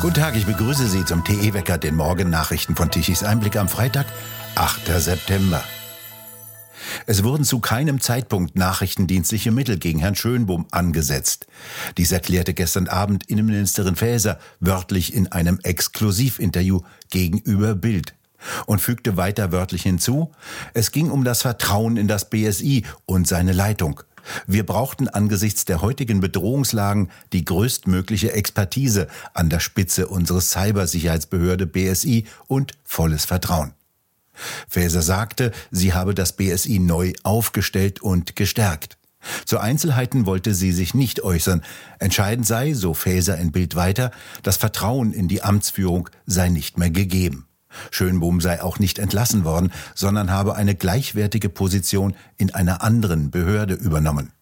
Guten Tag, ich begrüße Sie zum TE-Wecker, den Morgennachrichten von Tichys Einblick am Freitag, 8. September. Es wurden zu keinem Zeitpunkt nachrichtendienstliche Mittel gegen Herrn Schönbohm angesetzt. Dies erklärte gestern Abend Innenministerin Faeser wörtlich in einem Exklusivinterview gegenüber Bild und fügte weiter wörtlich hinzu, es ging um das Vertrauen in das BSI und seine Leitung. Wir brauchten angesichts der heutigen Bedrohungslagen die größtmögliche Expertise an der Spitze unseres Cybersicherheitsbehörde BSI und volles Vertrauen. Faeser sagte, sie habe das BSI neu aufgestellt und gestärkt. Zu Einzelheiten wollte sie sich nicht äußern. Entscheidend sei, so Faeser in Bild weiter, das Vertrauen in die Amtsführung sei nicht mehr gegeben. Schönbohm sei auch nicht entlassen worden, sondern habe eine gleichwertige Position in einer anderen Behörde übernommen.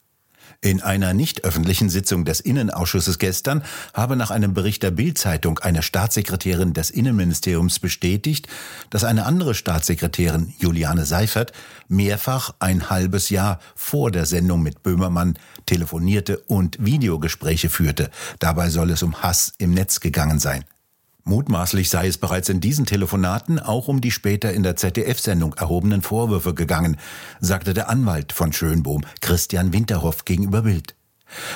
In einer nicht öffentlichen Sitzung des Innenausschusses gestern habe nach einem Bericht der Bild-Zeitung eine Staatssekretärin des Innenministeriums bestätigt, dass eine andere Staatssekretärin, Juliane Seifert, mehrfach ein halbes Jahr vor der Sendung mit Böhmermann telefonierte und Videogespräche führte. Dabei soll es um Hass im Netz gegangen sein. Mutmaßlich sei es bereits in diesen Telefonaten auch um die später in der ZDF-Sendung erhobenen Vorwürfe gegangen, sagte der Anwalt von Schönbohm, Christian Winterhoff, gegenüber Bild.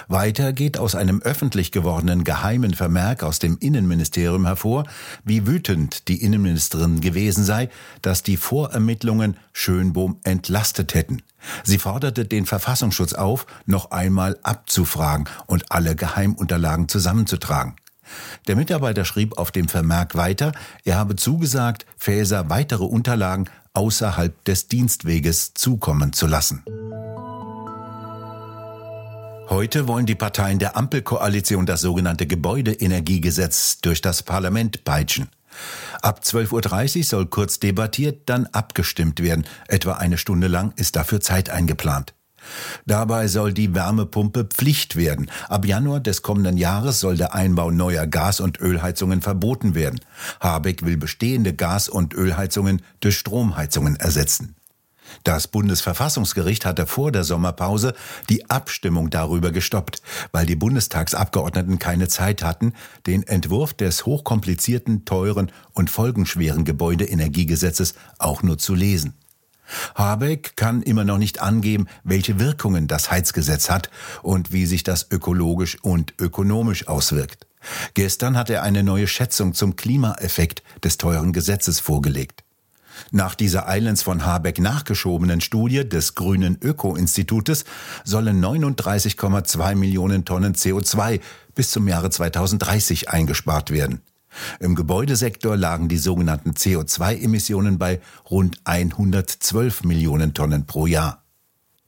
Weiter geht aus einem öffentlich gewordenen geheimen Vermerk aus dem Innenministerium hervor, wie wütend die Innenministerin gewesen sei, dass die Vorermittlungen Schönbohm entlastet hätten. Sie forderte den Verfassungsschutz auf, noch einmal abzufragen und alle Geheimunterlagen zusammenzutragen. Der Mitarbeiter schrieb auf dem Vermerk weiter, er habe zugesagt, Faeser weitere Unterlagen außerhalb des Dienstweges zukommen zu lassen. Heute wollen die Parteien der Ampelkoalition das sogenannte Gebäudeenergiegesetz durch das Parlament peitschen. Ab 12.30 Uhr soll kurz debattiert, dann abgestimmt werden. Etwa eine Stunde lang ist dafür Zeit eingeplant. Dabei soll die Wärmepumpe Pflicht werden. Ab Januar des kommenden Jahres soll der Einbau neuer Gas- und Ölheizungen verboten werden. Habeck will bestehende Gas- und Ölheizungen durch Stromheizungen ersetzen. Das Bundesverfassungsgericht hatte vor der Sommerpause die Abstimmung darüber gestoppt, weil die Bundestagsabgeordneten keine Zeit hatten, den Entwurf des hochkomplizierten, teuren und folgenschweren Gebäudeenergiegesetzes auch nur zu lesen. Habeck kann immer noch nicht angeben, welche Wirkungen das Heizgesetz hat und wie sich das ökologisch und ökonomisch auswirkt. Gestern hat er eine neue Schätzung zum Klimaeffekt des teuren Gesetzes vorgelegt. Nach dieser Islands von Habeck nachgeschobenen Studie des Grünen Öko-Institutes sollen 39,2 Millionen Tonnen CO2 bis zum Jahre 2030 eingespart werden. Im Gebäudesektor lagen die sogenannten CO2-Emissionen bei rund 112 Millionen Tonnen pro Jahr.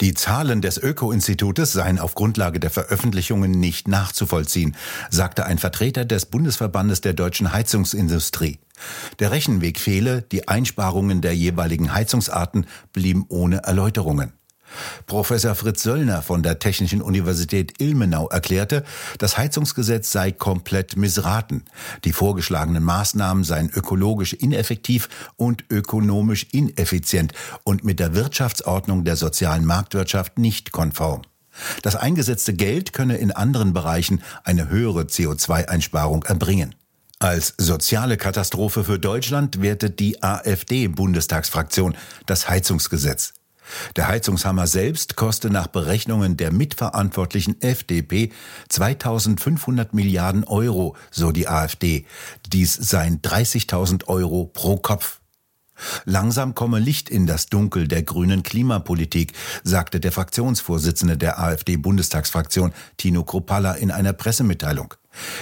Die Zahlen des Öko-Institutes seien auf Grundlage der Veröffentlichungen nicht nachzuvollziehen, sagte ein Vertreter des Bundesverbandes der deutschen Heizungsindustrie. Der Rechenweg fehle, die Einsparungen der jeweiligen Heizungsarten blieben ohne Erläuterungen. Professor Fritz Söllner von der Technischen Universität Ilmenau erklärte, das Heizungsgesetz sei komplett missraten. Die vorgeschlagenen Maßnahmen seien ökologisch ineffektiv und ökonomisch ineffizient und mit der Wirtschaftsordnung der sozialen Marktwirtschaft nicht konform. Das eingesetzte Geld könne in anderen Bereichen eine höhere CO2-Einsparung erbringen. Als soziale Katastrophe für Deutschland wertet die AfD-Bundestagsfraktion das Heizungsgesetz. Der Heizungshammer selbst koste nach Berechnungen der mitverantwortlichen FDP 2500 Milliarden Euro, so die AfD. Dies seien 30.000 Euro pro Kopf. Langsam komme Licht in das Dunkel der grünen Klimapolitik, sagte der Fraktionsvorsitzende der AfD-Bundestagsfraktion Tino Kropalla in einer Pressemitteilung.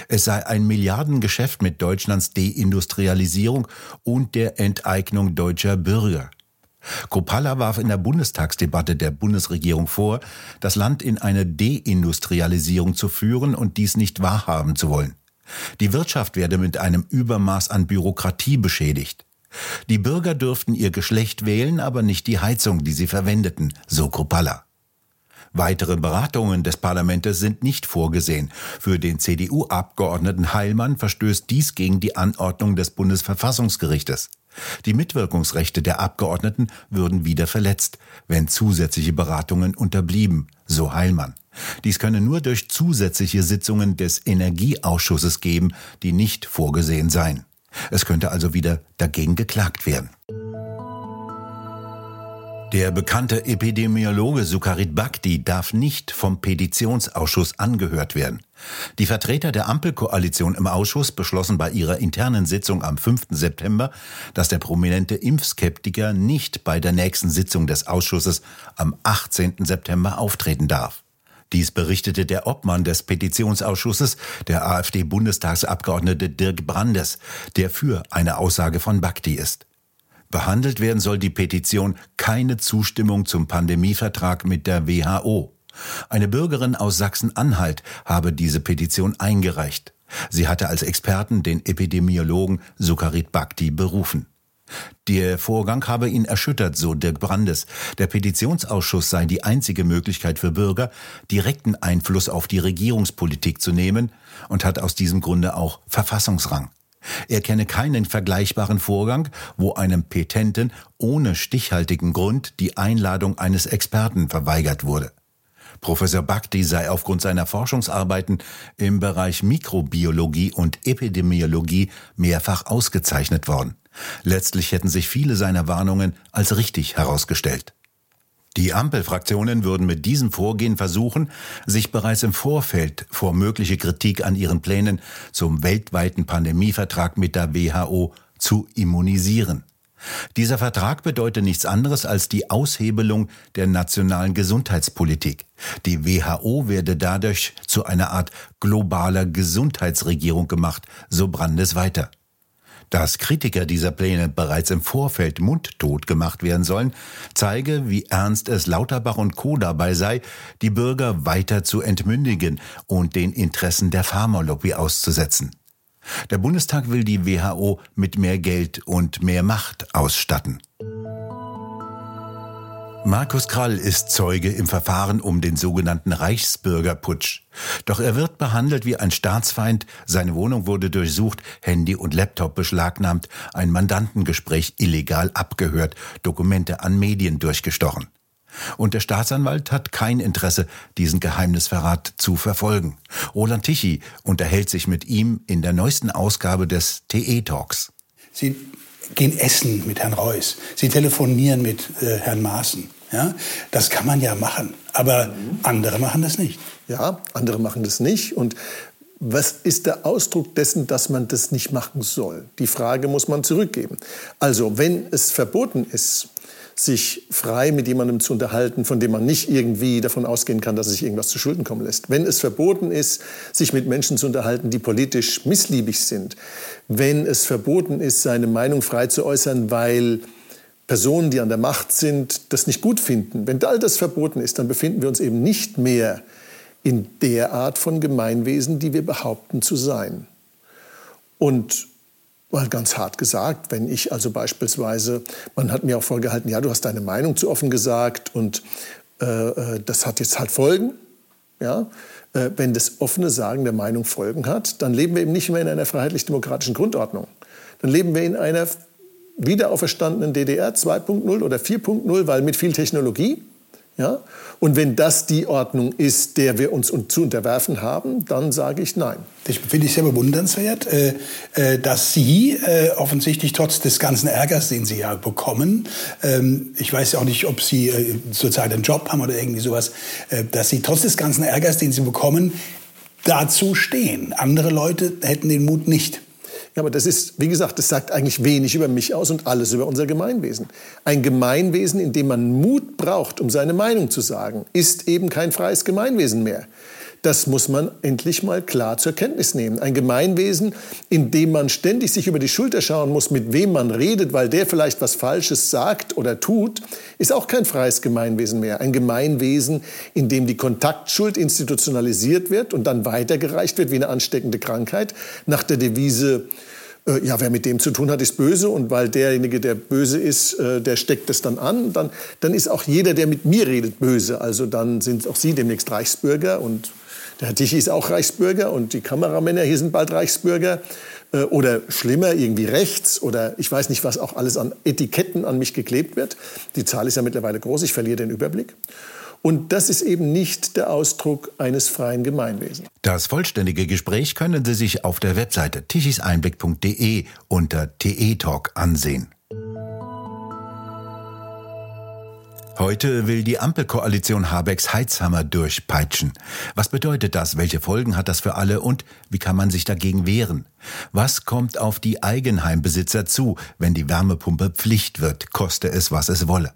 Es sei ein Milliardengeschäft mit Deutschlands Deindustrialisierung und der Enteignung deutscher Bürger. Kopalla warf in der Bundestagsdebatte der Bundesregierung vor, das Land in eine Deindustrialisierung zu führen und dies nicht wahrhaben zu wollen. Die Wirtschaft werde mit einem Übermaß an Bürokratie beschädigt. Die Bürger dürften ihr Geschlecht wählen, aber nicht die Heizung, die sie verwendeten, so Kopalla. Weitere Beratungen des Parlaments sind nicht vorgesehen. Für den CDU-Abgeordneten Heilmann verstößt dies gegen die Anordnung des Bundesverfassungsgerichtes. Die Mitwirkungsrechte der Abgeordneten würden wieder verletzt, wenn zusätzliche Beratungen unterblieben, so Heilmann. Dies könne nur durch zusätzliche Sitzungen des Energieausschusses geben, die nicht vorgesehen seien. Es könnte also wieder dagegen geklagt werden. Der bekannte Epidemiologe Sukharit Bhakti darf nicht vom Petitionsausschuss angehört werden. Die Vertreter der Ampelkoalition im Ausschuss beschlossen bei ihrer internen Sitzung am 5. September, dass der prominente Impfskeptiker nicht bei der nächsten Sitzung des Ausschusses am 18. September auftreten darf. Dies berichtete der Obmann des Petitionsausschusses, der AfD-Bundestagsabgeordnete Dirk Brandes, der für eine Aussage von Bhakti ist. Behandelt werden soll die Petition keine Zustimmung zum Pandemievertrag mit der WHO. Eine Bürgerin aus Sachsen-Anhalt habe diese Petition eingereicht. Sie hatte als Experten den Epidemiologen Sukharit Bhakti berufen. Der Vorgang habe ihn erschüttert, so Dirk Brandes. Der Petitionsausschuss sei die einzige Möglichkeit für Bürger, direkten Einfluss auf die Regierungspolitik zu nehmen und hat aus diesem Grunde auch Verfassungsrang. Er kenne keinen vergleichbaren Vorgang, wo einem Petenten ohne stichhaltigen Grund die Einladung eines Experten verweigert wurde. Professor Bhakti sei aufgrund seiner Forschungsarbeiten im Bereich Mikrobiologie und Epidemiologie mehrfach ausgezeichnet worden. Letztlich hätten sich viele seiner Warnungen als richtig herausgestellt. Die Ampelfraktionen würden mit diesem Vorgehen versuchen, sich bereits im Vorfeld vor mögliche Kritik an ihren Plänen zum weltweiten Pandemievertrag mit der WHO zu immunisieren. Dieser Vertrag bedeutet nichts anderes als die Aushebelung der nationalen Gesundheitspolitik. Die WHO werde dadurch zu einer Art globaler Gesundheitsregierung gemacht, so Brandes weiter. Dass Kritiker dieser Pläne bereits im Vorfeld mundtot gemacht werden sollen, zeige, wie ernst es Lauterbach und Co. dabei sei, die Bürger weiter zu entmündigen und den Interessen der Pharmalobby auszusetzen. Der Bundestag will die WHO mit mehr Geld und mehr Macht ausstatten. Markus Krall ist Zeuge im Verfahren um den sogenannten Reichsbürgerputsch. Doch er wird behandelt wie ein Staatsfeind, seine Wohnung wurde durchsucht, Handy und Laptop beschlagnahmt, ein Mandantengespräch illegal abgehört, Dokumente an Medien durchgestochen. Und der Staatsanwalt hat kein Interesse, diesen Geheimnisverrat zu verfolgen. Roland Tichy unterhält sich mit ihm in der neuesten Ausgabe des TE Talks. Sie gehen essen mit Herrn Reuss, Sie telefonieren mit äh, Herrn Maaßen. Ja, das kann man ja machen, aber mhm. andere machen das nicht. Ja, andere machen das nicht. Und was ist der Ausdruck dessen, dass man das nicht machen soll? Die Frage muss man zurückgeben. Also, wenn es verboten ist, sich frei mit jemandem zu unterhalten, von dem man nicht irgendwie davon ausgehen kann, dass er sich irgendwas zu Schulden kommen lässt. Wenn es verboten ist, sich mit Menschen zu unterhalten, die politisch missliebig sind. Wenn es verboten ist, seine Meinung frei zu äußern, weil Personen, die an der Macht sind, das nicht gut finden. Wenn all das verboten ist, dann befinden wir uns eben nicht mehr in der Art von Gemeinwesen, die wir behaupten zu sein. Und mal ganz hart gesagt, wenn ich also beispielsweise, man hat mir auch vorgehalten, ja, du hast deine Meinung zu offen gesagt und äh, äh, das hat jetzt halt Folgen, ja, äh, wenn das offene Sagen der Meinung Folgen hat, dann leben wir eben nicht mehr in einer freiheitlich-demokratischen Grundordnung. Dann leben wir in einer wiederauferstandenen DDR 2.0 oder 4.0, weil mit viel Technologie, ja? Und wenn das die Ordnung ist, der wir uns zu unterwerfen haben, dann sage ich nein. Das finde ich sehr bewundernswert, äh, äh, dass Sie äh, offensichtlich trotz des ganzen Ärgers, den Sie ja bekommen, ähm, ich weiß ja auch nicht, ob Sie zurzeit einen Job haben oder irgendwie sowas, dass Sie trotz des ganzen Ärgers, den Sie bekommen, dazu stehen. Andere Leute hätten den Mut nicht. Ja, aber das ist, wie gesagt, das sagt eigentlich wenig über mich aus und alles über unser Gemeinwesen. Ein Gemeinwesen, in dem man Mut braucht, um seine Meinung zu sagen, ist eben kein freies Gemeinwesen mehr. Das muss man endlich mal klar zur Kenntnis nehmen. Ein Gemeinwesen, in dem man ständig sich über die Schulter schauen muss, mit wem man redet, weil der vielleicht was Falsches sagt oder tut, ist auch kein freies Gemeinwesen mehr. Ein Gemeinwesen, in dem die Kontaktschuld institutionalisiert wird und dann weitergereicht wird wie eine ansteckende Krankheit nach der Devise, äh, ja, wer mit dem zu tun hat, ist böse und weil derjenige, der böse ist, äh, der steckt es dann an, dann, dann ist auch jeder, der mit mir redet, böse. Also dann sind auch Sie demnächst Reichsbürger und Herr Tichy ist auch Reichsbürger und die Kameramänner hier sind bald Reichsbürger. Äh, oder schlimmer, irgendwie rechts oder ich weiß nicht, was auch alles an Etiketten an mich geklebt wird. Die Zahl ist ja mittlerweile groß, ich verliere den Überblick. Und das ist eben nicht der Ausdruck eines freien Gemeinwesens. Das vollständige Gespräch können Sie sich auf der Webseite tichiseinblick.de unter TE Talk ansehen. Heute will die Ampelkoalition Habecks Heizhammer durchpeitschen. Was bedeutet das? Welche Folgen hat das für alle? Und wie kann man sich dagegen wehren? Was kommt auf die Eigenheimbesitzer zu, wenn die Wärmepumpe Pflicht wird, koste es, was es wolle?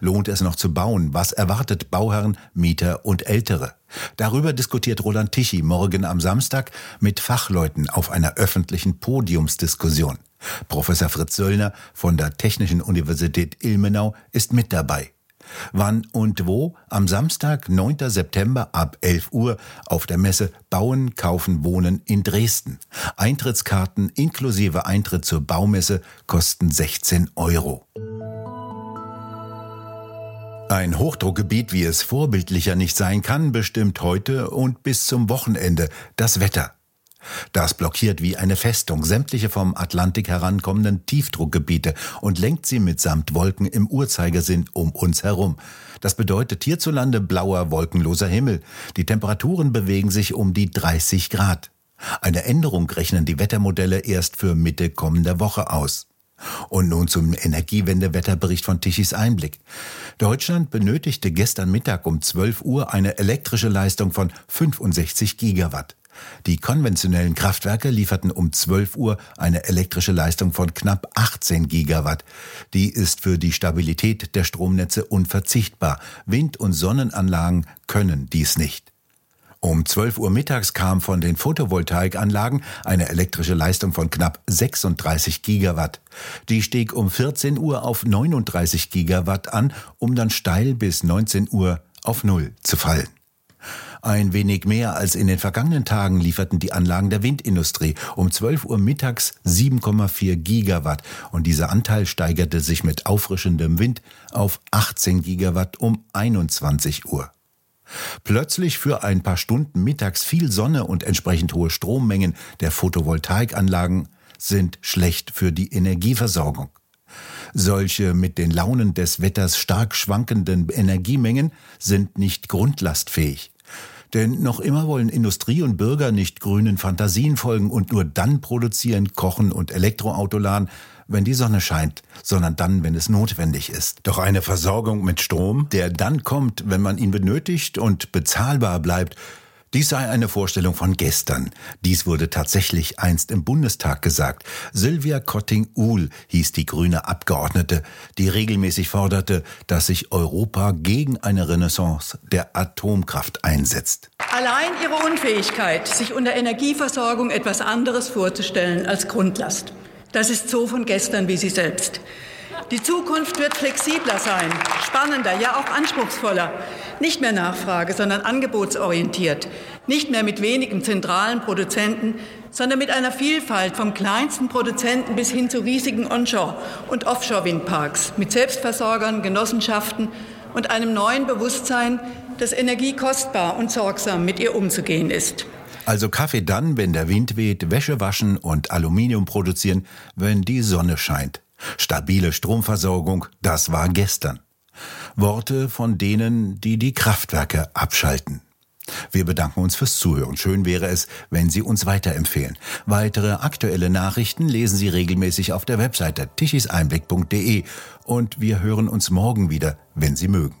Lohnt es noch zu bauen? Was erwartet Bauherren, Mieter und Ältere? Darüber diskutiert Roland Tichy morgen am Samstag mit Fachleuten auf einer öffentlichen Podiumsdiskussion. Professor Fritz Söllner von der Technischen Universität Ilmenau ist mit dabei. Wann und wo? Am Samstag, 9. September ab 11 Uhr auf der Messe Bauen, Kaufen, Wohnen in Dresden. Eintrittskarten inklusive Eintritt zur Baumesse kosten 16 Euro. Ein Hochdruckgebiet, wie es vorbildlicher nicht sein kann, bestimmt heute und bis zum Wochenende das Wetter. Das blockiert wie eine Festung sämtliche vom Atlantik herankommenden Tiefdruckgebiete und lenkt sie mitsamt Wolken im Uhrzeigersinn um uns herum. Das bedeutet hierzulande blauer, wolkenloser Himmel. Die Temperaturen bewegen sich um die 30 Grad. Eine Änderung rechnen die Wettermodelle erst für Mitte kommender Woche aus. Und nun zum Energiewendewetterbericht von Tichys Einblick. Deutschland benötigte gestern Mittag um 12 Uhr eine elektrische Leistung von 65 Gigawatt. Die konventionellen Kraftwerke lieferten um 12 Uhr eine elektrische Leistung von knapp 18 Gigawatt. Die ist für die Stabilität der Stromnetze unverzichtbar. Wind- und Sonnenanlagen können dies nicht. Um 12 Uhr mittags kam von den Photovoltaikanlagen eine elektrische Leistung von knapp 36 Gigawatt. Die stieg um 14 Uhr auf 39 Gigawatt an, um dann steil bis 19 Uhr auf Null zu fallen. Ein wenig mehr als in den vergangenen Tagen lieferten die Anlagen der Windindustrie um 12 Uhr mittags 7,4 Gigawatt und dieser Anteil steigerte sich mit auffrischendem Wind auf 18 Gigawatt um 21 Uhr. Plötzlich für ein paar Stunden mittags viel Sonne und entsprechend hohe Strommengen der Photovoltaikanlagen sind schlecht für die Energieversorgung. Solche mit den Launen des Wetters stark schwankenden Energiemengen sind nicht grundlastfähig. Denn noch immer wollen Industrie und Bürger nicht grünen Fantasien folgen und nur dann produzieren, kochen und Elektroauto laden, wenn die Sonne scheint, sondern dann, wenn es notwendig ist. Doch eine Versorgung mit Strom, der dann kommt, wenn man ihn benötigt und bezahlbar bleibt, dies sei eine Vorstellung von gestern. Dies wurde tatsächlich einst im Bundestag gesagt. Sylvia Kotting-Uhl hieß die grüne Abgeordnete, die regelmäßig forderte, dass sich Europa gegen eine Renaissance der Atomkraft einsetzt. Allein ihre Unfähigkeit, sich unter Energieversorgung etwas anderes vorzustellen als Grundlast. Das ist so von gestern wie sie selbst. Die Zukunft wird flexibler sein, spannender, ja auch anspruchsvoller. Nicht mehr Nachfrage, sondern angebotsorientiert. Nicht mehr mit wenigen zentralen Produzenten, sondern mit einer Vielfalt vom kleinsten Produzenten bis hin zu riesigen Onshore- und Offshore-Windparks, mit Selbstversorgern, Genossenschaften und einem neuen Bewusstsein, dass Energie kostbar und sorgsam mit ihr umzugehen ist. Also Kaffee dann, wenn der Wind weht, Wäsche waschen und Aluminium produzieren, wenn die Sonne scheint. Stabile Stromversorgung, das war gestern. Worte von denen, die die Kraftwerke abschalten. Wir bedanken uns fürs Zuhören. Schön wäre es, wenn Sie uns weiterempfehlen. Weitere aktuelle Nachrichten lesen Sie regelmäßig auf der Webseite tichiseinblick.de und wir hören uns morgen wieder, wenn Sie mögen.